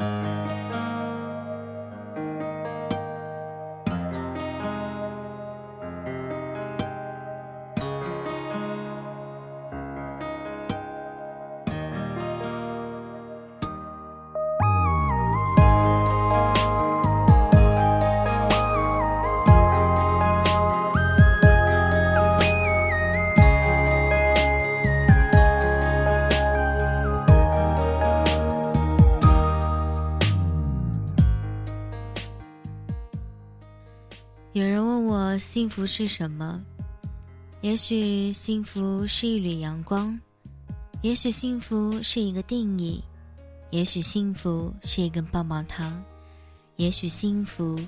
Thank you. 有人问我幸福是什么？也许幸福是一缕阳光，也许幸福是一个定义，也许幸福是一根棒棒糖，也许幸福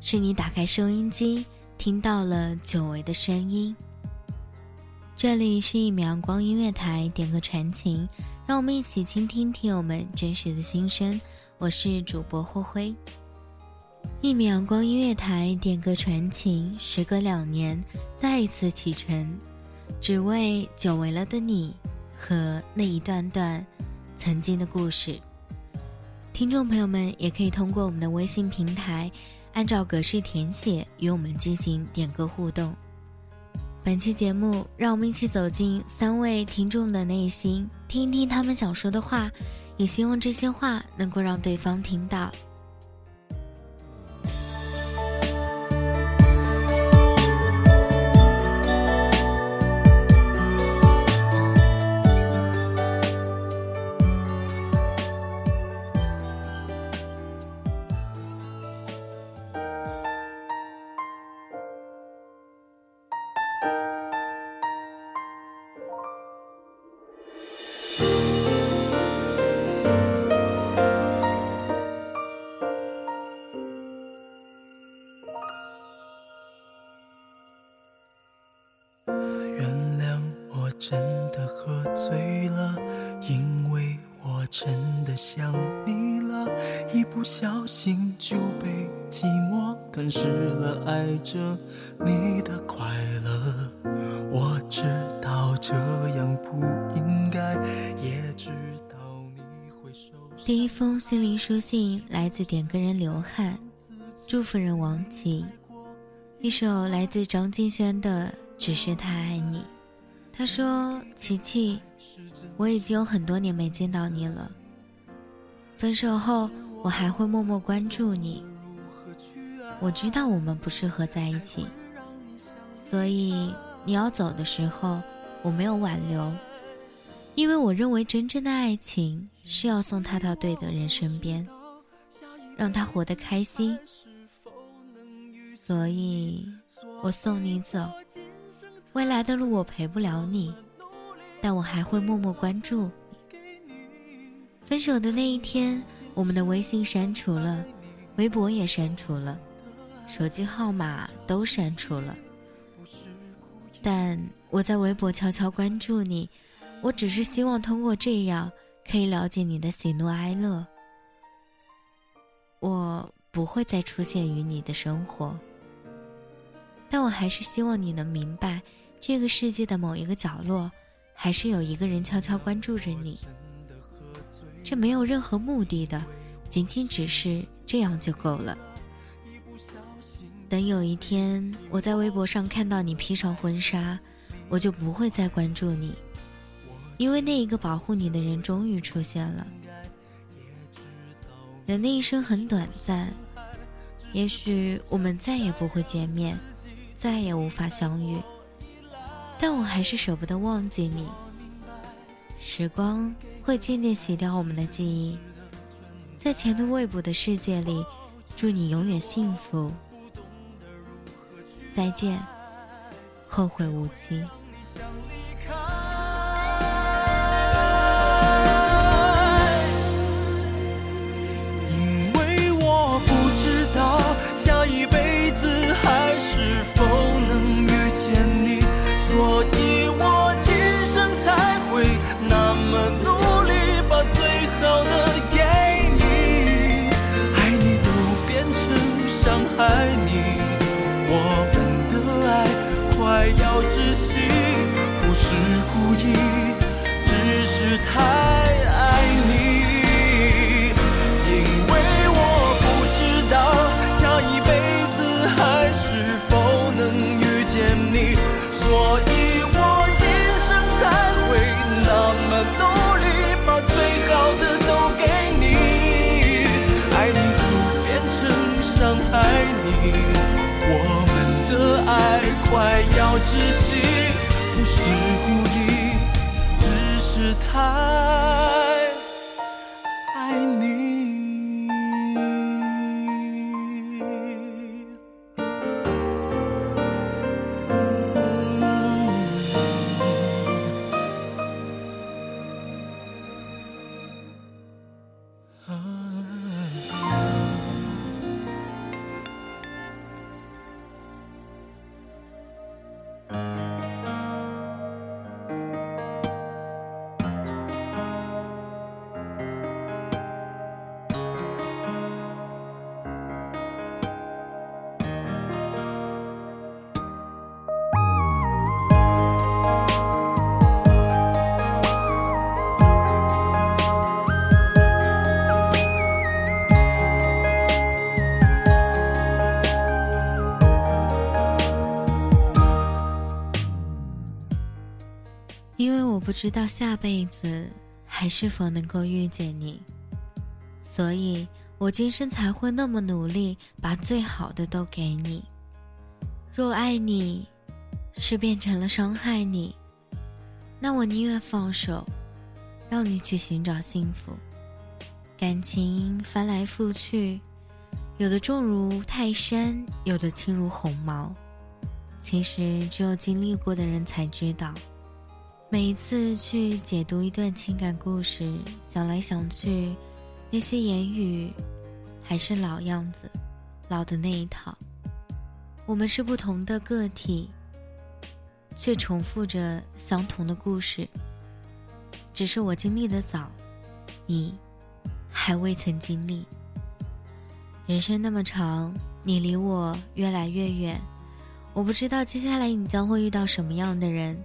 是你打开收音机听到了久违的声音。这里是一米阳光音乐台，点歌传情，让我们一起倾听听友们真实的心声。我是主播霍辉。一米阳光音乐台点歌传情，时隔两年再一次启程，只为久违了的你和那一段段曾经的故事。听众朋友们也可以通过我们的微信平台，按照格式填写与我们进行点歌互动。本期节目，让我们一起走进三位听众的内心，听一听他们想说的话，也希望这些话能够让对方听到。心就被寂寞吞噬了，爱着你的快乐。我知道这样不应该，也知道你会受伤。第一封心灵书信来自点歌人刘汉，祝福人王琦。一首来自张敬轩的《只是太爱你》。他说：“琪琪，我已经有很多年没见到你了。分手后。”我还会默默关注你。我知道我们不适合在一起，所以你要走的时候，我没有挽留，因为我认为真正的爱情是要送他到对的人身边，让他活得开心。所以，我送你走。未来的路我陪不了你，但我还会默默关注你。分手的那一天。我们的微信删除了，微博也删除了，手机号码都删除了。但我在微博悄悄关注你，我只是希望通过这样可以了解你的喜怒哀乐。我不会再出现于你的生活，但我还是希望你能明白，这个世界的某一个角落，还是有一个人悄悄关注着你。这没有任何目的的，仅仅只是这样就够了。等有一天我在微博上看到你披上婚纱，我就不会再关注你，因为那一个保护你的人终于出现了。人的一生很短暂，也许我们再也不会见面，再也无法相遇，但我还是舍不得忘记你。时光会渐渐洗掉我们的记忆，在前途未卜的世界里，祝你永远幸福。再见，后会无期。窒息，知道下辈子还是否能够遇见你，所以我今生才会那么努力，把最好的都给你。若爱你是变成了伤害你，那我宁愿放手，让你去寻找幸福。感情翻来覆去，有的重如泰山，有的轻如鸿毛。其实只有经历过的人才知道。每一次去解读一段情感故事，想来想去，那些言语还是老样子，老的那一套。我们是不同的个体，却重复着相同的故事。只是我经历的早，你还未曾经历。人生那么长，你离我越来越远，我不知道接下来你将会遇到什么样的人。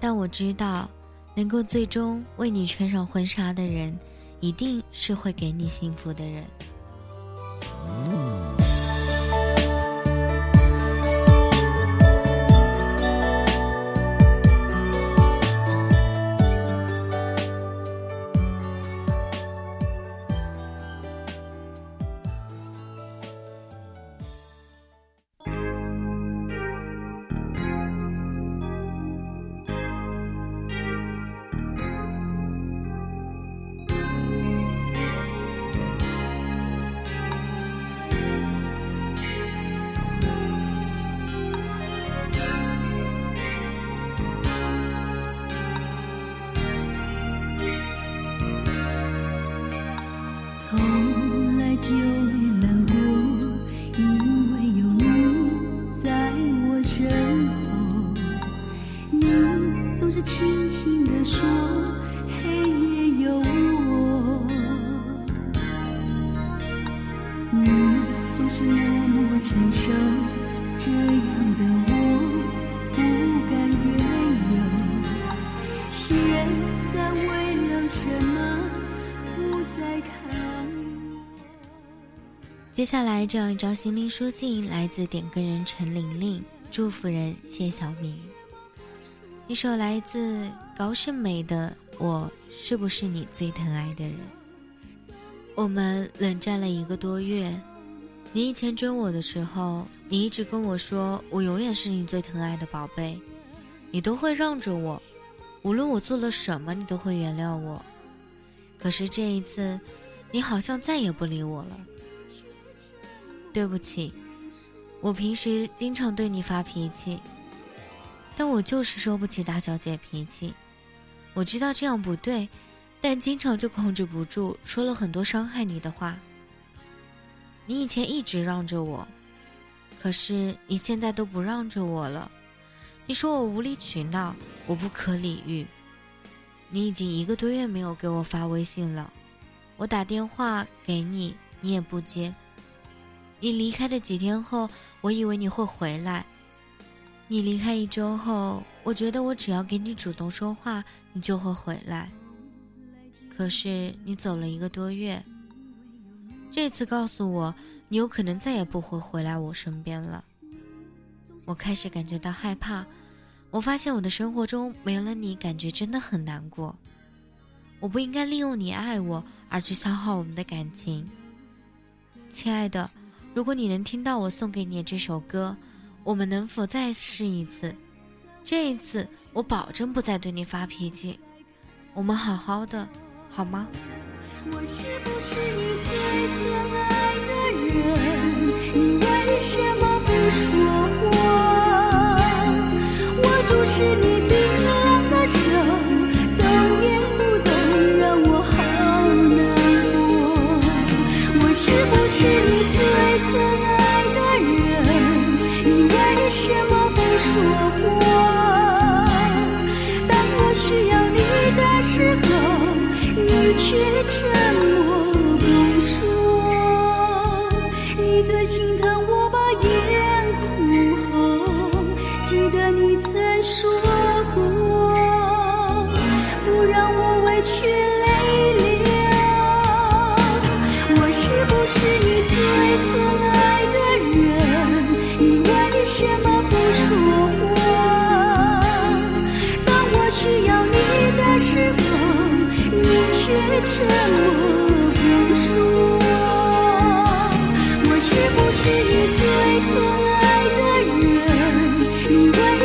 但我知道，能够最终为你穿上婚纱的人，一定是会给你幸福的人。现在为了什么不再看接下来这样一张心灵书信，来自点歌人陈玲玲，祝福人谢小明。一首来自高胜美的《我是不是你最疼爱的人》。我们冷战了一个多月，你以前追我的时候，你一直跟我说我永远是你最疼爱的宝贝，你都会让着我，无论我做了什么，你都会原谅我。可是这一次，你好像再也不理我了。对不起，我平时经常对你发脾气，但我就是收不起大小姐脾气。我知道这样不对，但经常就控制不住，说了很多伤害你的话。你以前一直让着我，可是你现在都不让着我了。你说我无理取闹，我不可理喻。你已经一个多月没有给我发微信了，我打电话给你，你也不接。你离开的几天后，我以为你会回来。你离开一周后，我觉得我只要给你主动说话，你就会回来。可是你走了一个多月，这次告诉我你有可能再也不会回来我身边了。我开始感觉到害怕，我发现我的生活中没了你，感觉真的很难过。我不应该利用你爱我而去消耗我们的感情，亲爱的。如果你能听到我送给你这首歌，我们能否再试一次？这一次我保证不再对你发脾气，我们好好的，好吗？我是不是你最疼爱的人？你为什么不说话？我注视你冰冷的手，动也不动，让我好难过。我是不是你最疼爱的人？你为？什么不说话？当我需要你的时候，你却沉默不说。你最心疼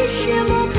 为什么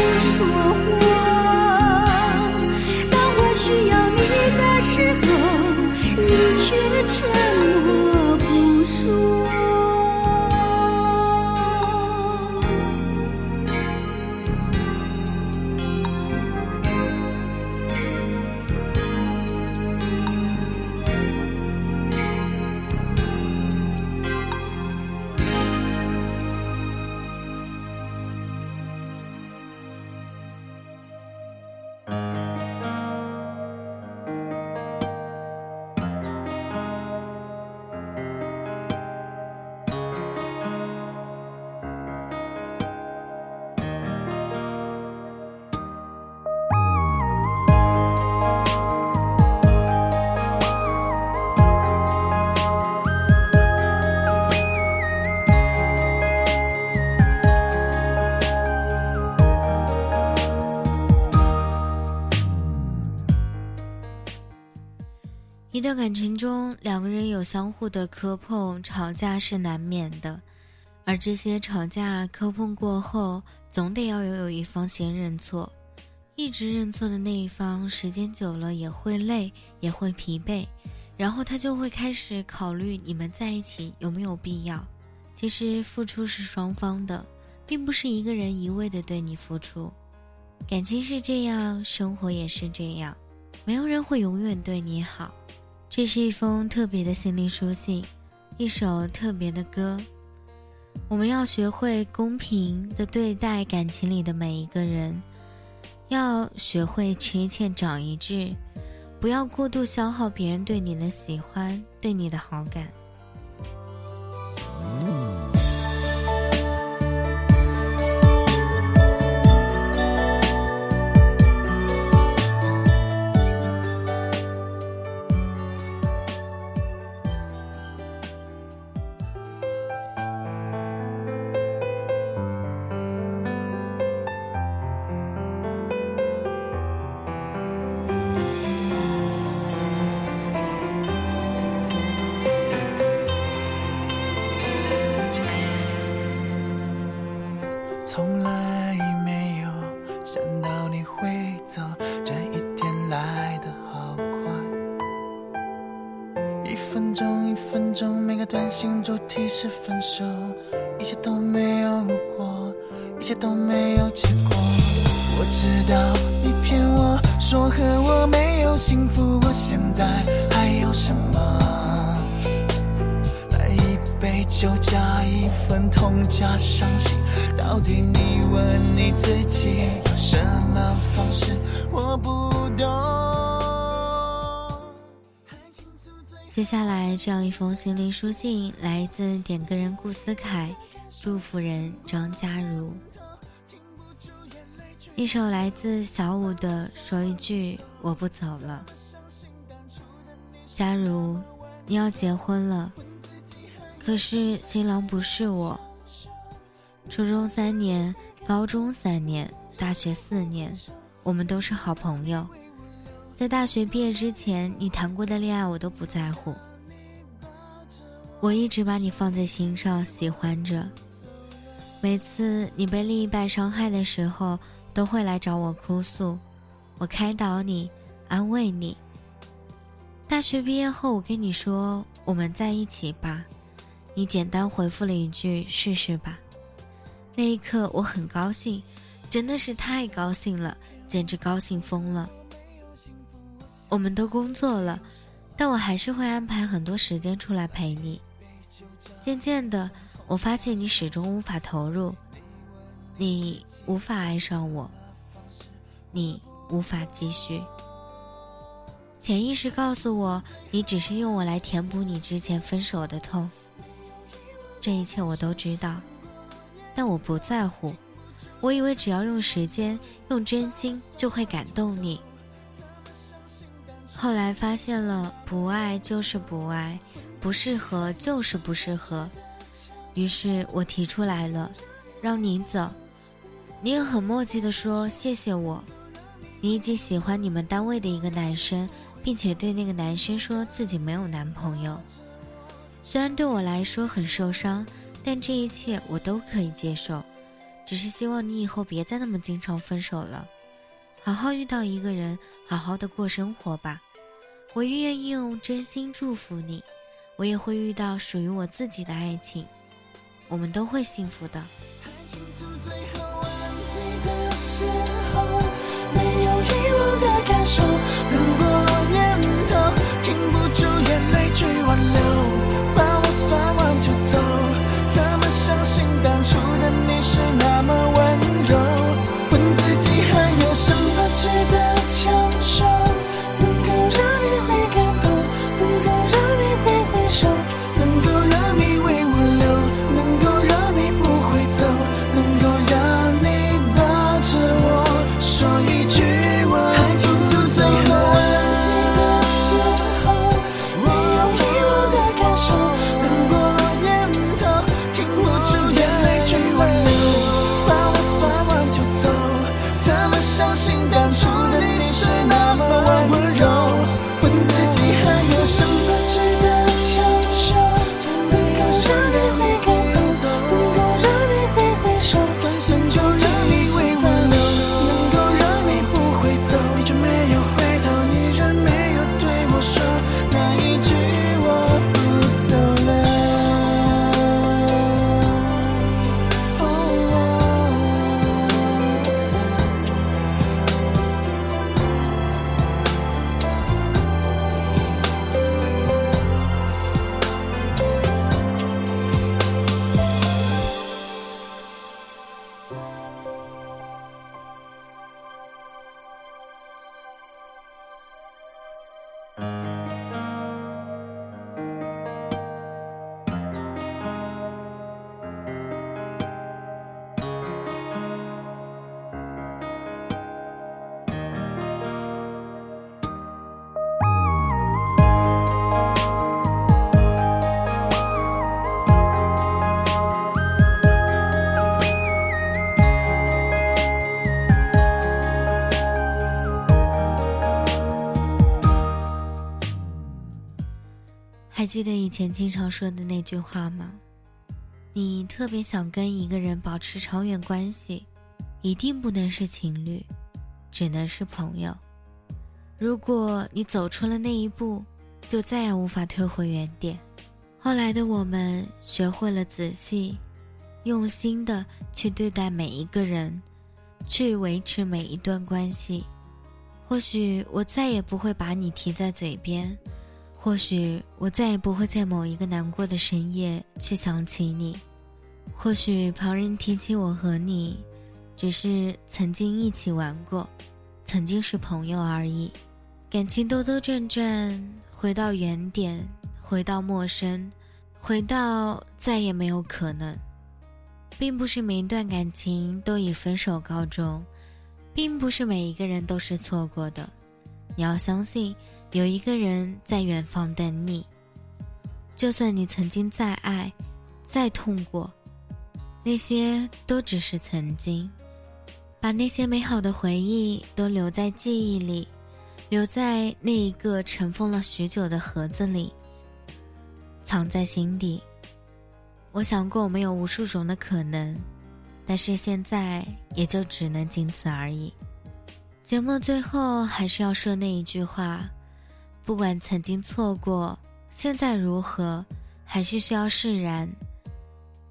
感情中，两个人有相互的磕碰、吵架是难免的，而这些吵架、磕碰过后，总得要有一方先认错。一直认错的那一方，时间久了也会累，也会疲惫，然后他就会开始考虑你们在一起有没有必要。其实付出是双方的，并不是一个人一味的对你付出。感情是这样，生活也是这样，没有人会永远对你好。这是一封特别的心灵书信，一首特别的歌。我们要学会公平的对待感情里的每一个人，要学会吃一堑长一智，不要过度消耗别人对你的喜欢，对你的好感。题是分手，一切都没有如果，一切都没有结果。我知道你骗我说和我没有幸福，我现在还有什么？来一杯酒加一份痛加伤心，到底你问你自己有什么方式？我不懂。接下来这样一封心灵书信，来自点歌人顾思凯，祝福人张佳如。一首来自小五的《说一句我不走了》。假如你要结婚了，可是新郎不是我。初中三年，高中三年，大学四年，我们都是好朋友。在大学毕业之前，你谈过的恋爱我都不在乎。我一直把你放在心上，喜欢着。每次你被另一半伤害的时候。都会来找我哭诉，我开导你，安慰你。大学毕业后，我跟你说我们在一起吧，你简单回复了一句试试吧。那一刻我很高兴，真的是太高兴了，简直高兴疯了。我们都工作了，但我还是会安排很多时间出来陪你。渐渐的，我发现你始终无法投入。你无法爱上我，你无法继续。潜意识告诉我，你只是用我来填补你之前分手的痛。这一切我都知道，但我不在乎。我以为只要用时间、用真心，就会感动你。后来发现了，不爱就是不爱，不适合就是不适合。于是我提出来了，让你走。你也很默契地说：“谢谢我。”你已经喜欢你们单位的一个男生，并且对那个男生说自己没有男朋友。虽然对我来说很受伤，但这一切我都可以接受。只是希望你以后别再那么经常分手了，好好遇到一个人，好好的过生活吧。我愿意用真心祝福你，我也会遇到属于我自己的爱情，我们都会幸福的。怎么相信当初的你是那么温还记得以前经常说的那句话吗？你特别想跟一个人保持长远关系，一定不能是情侣，只能是朋友。如果你走出了那一步，就再也无法退回原点。后来的我们学会了仔细、用心的去对待每一个人，去维持每一段关系。或许我再也不会把你提在嘴边，或许我再也不会在某一个难过的深夜去想起你，或许旁人提起我和你，只是曾经一起玩过，曾经是朋友而已。感情兜兜转转，回到原点，回到陌生，回到再也没有可能，并不是每一段感情都以分手告终。并不是每一个人都是错过的，你要相信有一个人在远方等你。就算你曾经再爱，再痛过，那些都只是曾经。把那些美好的回忆都留在记忆里，留在那一个尘封了许久的盒子里，藏在心底。我想过，我们有无数种的可能。但是现在也就只能仅此而已。节目最后还是要说那一句话：不管曾经错过，现在如何，还是需要释然。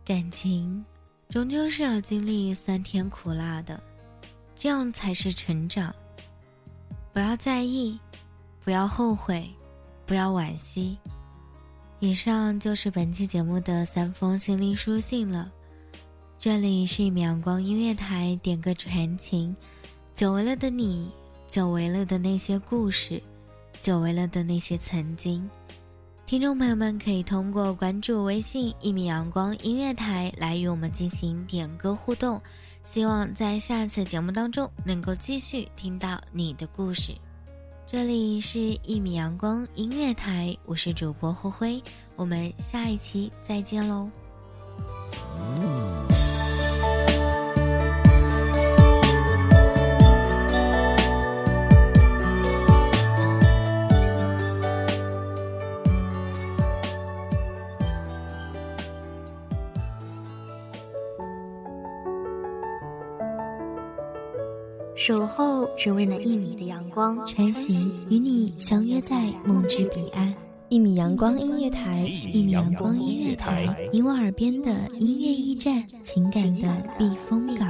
感情终究是要经历酸甜苦辣的，这样才是成长。不要在意，不要后悔，不要惋惜。以上就是本期节目的三封心灵书信了。这里是一米阳光音乐台，点歌传情，久违了的你，久违了的那些故事，久违了的那些曾经。听众朋友们可以通过关注微信“一米阳光音乐台”来与我们进行点歌互动。希望在下次节目当中能够继续听到你的故事。这里是一米阳光音乐台，我是主播灰灰，我们下一期再见喽。候只为那一米的阳光，穿行与你相约在梦之彼岸。一米阳光音乐台，一米阳光音乐台，你我耳边的音乐驿站，情感的避风港。